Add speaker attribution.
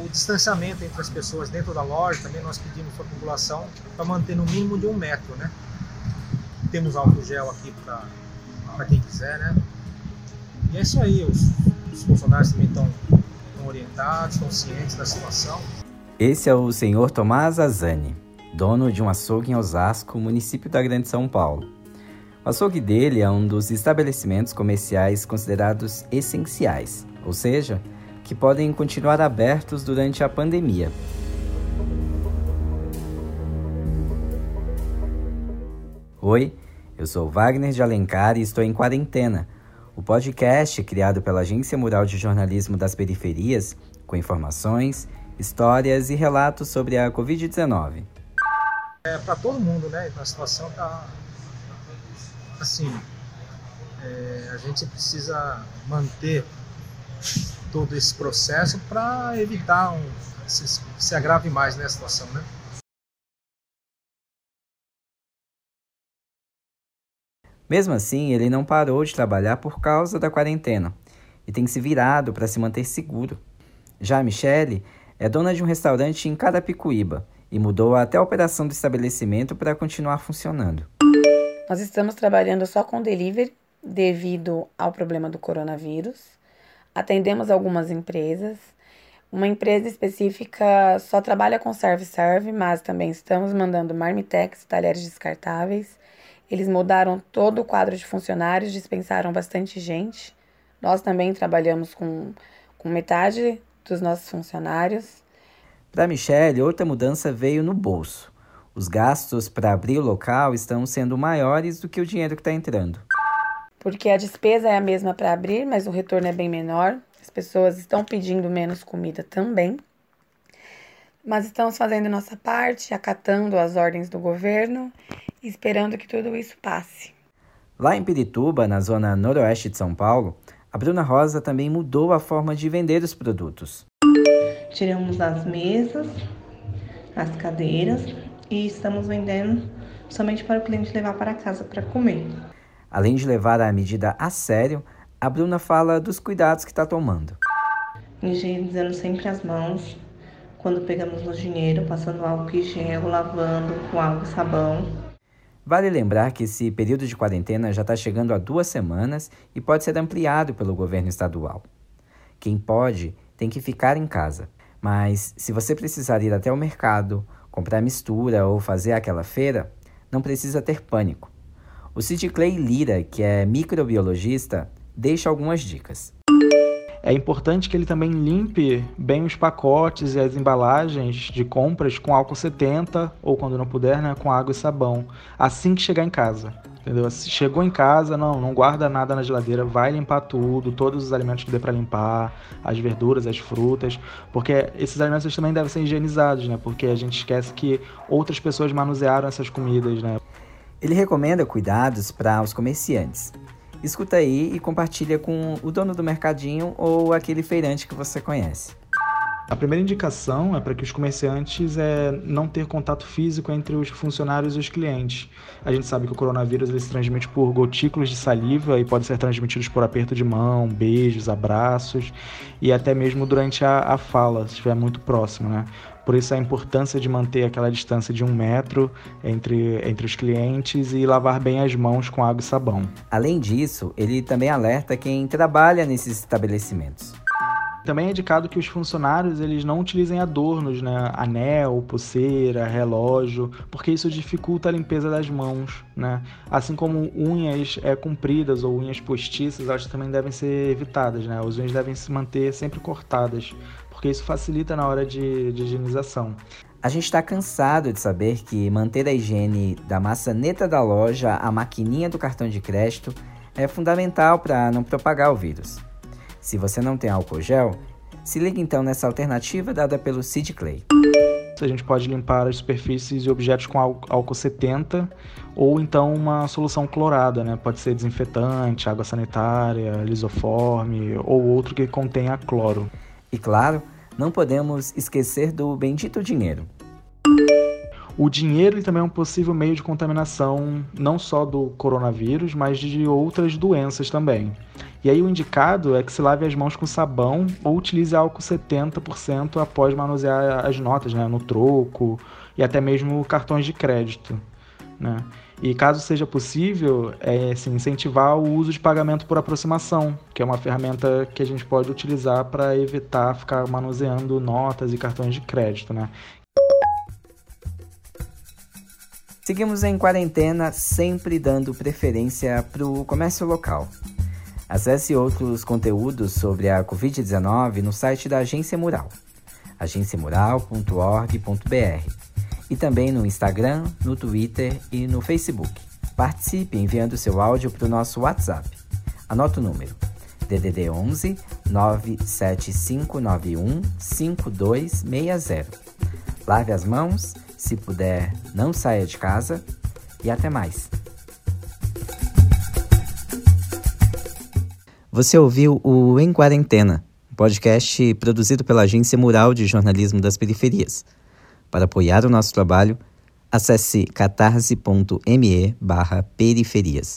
Speaker 1: O distanciamento entre as pessoas dentro da loja, também nós pedimos para a população para manter no mínimo de um metro, né? Temos álcool gel aqui para quem quiser, né? E é isso aí, os, os funcionários também estão orientados, estão cientes da situação.
Speaker 2: Esse é o senhor Tomás Azani, dono de um açougue em Osasco, município da Grande São Paulo. O açougue dele é um dos estabelecimentos comerciais considerados essenciais, ou seja, que podem continuar abertos durante a pandemia. Oi, eu sou Wagner de Alencar e estou em quarentena. O podcast, criado pela Agência Mural de Jornalismo das Periferias, com informações, histórias e relatos sobre a Covid-19.
Speaker 1: É para todo mundo, né? A situação tá assim. É, a gente precisa manter todo esse processo para evitar um, se, se agrave mais né, a situação, né?
Speaker 2: Mesmo assim, ele não parou de trabalhar por causa da quarentena e tem se virado para se manter seguro. Já a Michele é dona de um restaurante em Carapicuíba e mudou até a operação do estabelecimento para continuar funcionando.
Speaker 3: Nós estamos trabalhando só com delivery devido ao problema do coronavírus. Atendemos algumas empresas. Uma empresa específica só trabalha com serve-serve, mas também estamos mandando marmitex, talheres descartáveis eles mudaram todo o quadro de funcionários, dispensaram bastante gente. Nós também trabalhamos com, com metade dos nossos funcionários.
Speaker 2: Para Michelle, outra mudança veio no bolso. Os gastos para abrir o local estão sendo maiores do que o dinheiro que está entrando.
Speaker 3: Porque a despesa é a mesma para abrir, mas o retorno é bem menor. As pessoas estão pedindo menos comida também. Mas estamos fazendo nossa parte, acatando as ordens do governo esperando que tudo isso passe.
Speaker 2: Lá em Pirituba, na zona noroeste de São Paulo, a Bruna Rosa também mudou a forma de vender os produtos.
Speaker 4: Tiramos as mesas, as cadeiras e estamos vendendo somente para o cliente levar para casa para comer.
Speaker 2: Além de levar a medida a sério, a Bruna fala dos cuidados que está tomando.
Speaker 4: Higienizando sempre as mãos quando pegamos o dinheiro, passando álcool em gel, lavando com água e sabão.
Speaker 2: Vale lembrar que esse período de quarentena já está chegando a duas semanas e pode ser ampliado pelo governo estadual. Quem pode tem que ficar em casa, mas se você precisar ir até o mercado, comprar mistura ou fazer aquela feira, não precisa ter pânico. O Sid Clay Lira, que é microbiologista, deixa algumas dicas.
Speaker 5: É importante que ele também limpe bem os pacotes e as embalagens de compras com álcool 70 ou quando não puder, né, com água e sabão, assim que chegar em casa. Entendeu? Se chegou em casa, não, não guarda nada na geladeira, vai limpar tudo, todos os alimentos que dê para limpar, as verduras, as frutas, porque esses alimentos também devem ser higienizados, né? Porque a gente esquece que outras pessoas manusearam essas comidas, né?
Speaker 2: Ele recomenda cuidados para os comerciantes, escuta aí e compartilha com o dono do mercadinho ou aquele feirante que você conhece.
Speaker 5: A primeira indicação é para que os comerciantes é, não ter contato físico entre os funcionários e os clientes. A gente sabe que o coronavírus ele se transmite por gotículos de saliva e pode ser transmitido por aperto de mão, beijos, abraços e até mesmo durante a, a fala, se estiver muito próximo, né? Por isso a importância de manter aquela distância de um metro entre, entre os clientes e lavar bem as mãos com água e sabão.
Speaker 2: Além disso, ele também alerta quem trabalha nesses estabelecimentos.
Speaker 5: Também é indicado que os funcionários eles não utilizem adornos, né? Anel, pulseira, relógio, porque isso dificulta a limpeza das mãos, né? Assim como unhas é, compridas ou unhas postiças, elas também devem ser evitadas, né? As unhas devem se manter sempre cortadas, porque isso facilita na hora de, de higienização.
Speaker 2: A gente está cansado de saber que manter a higiene da maçaneta da loja à maquininha do cartão de crédito é fundamental para não propagar o vírus. Se você não tem álcool gel, se liga então nessa alternativa dada pelo Sid Clay.
Speaker 5: A gente pode limpar as superfícies e objetos com álcool 70 ou então uma solução clorada, né? Pode ser desinfetante, água sanitária, lisoforme ou outro que contenha cloro.
Speaker 2: E claro, não podemos esquecer do bendito dinheiro.
Speaker 5: O dinheiro também é um possível meio de contaminação não só do coronavírus, mas de outras doenças também. E aí o indicado é que se lave as mãos com sabão ou utilize álcool 70% após manusear as notas, né, no troco e até mesmo cartões de crédito, né? E caso seja possível, é, assim, incentivar o uso de pagamento por aproximação, que é uma ferramenta que a gente pode utilizar para evitar ficar manuseando notas e cartões de crédito, né?
Speaker 2: Seguimos em quarentena, sempre dando preferência para o comércio local. Acesse outros conteúdos sobre a Covid-19 no site da Agência Mural, agenciamural.org.br e também no Instagram, no Twitter e no Facebook. Participe enviando seu áudio para o nosso WhatsApp. Anota o número: DDD 11 97591 5260. Lave as mãos, se puder, não saia de casa e até mais. Você ouviu o Em Quarentena, um podcast produzido pela Agência Mural de Jornalismo das Periferias. Para apoiar o nosso trabalho, acesse catarse.me periferias.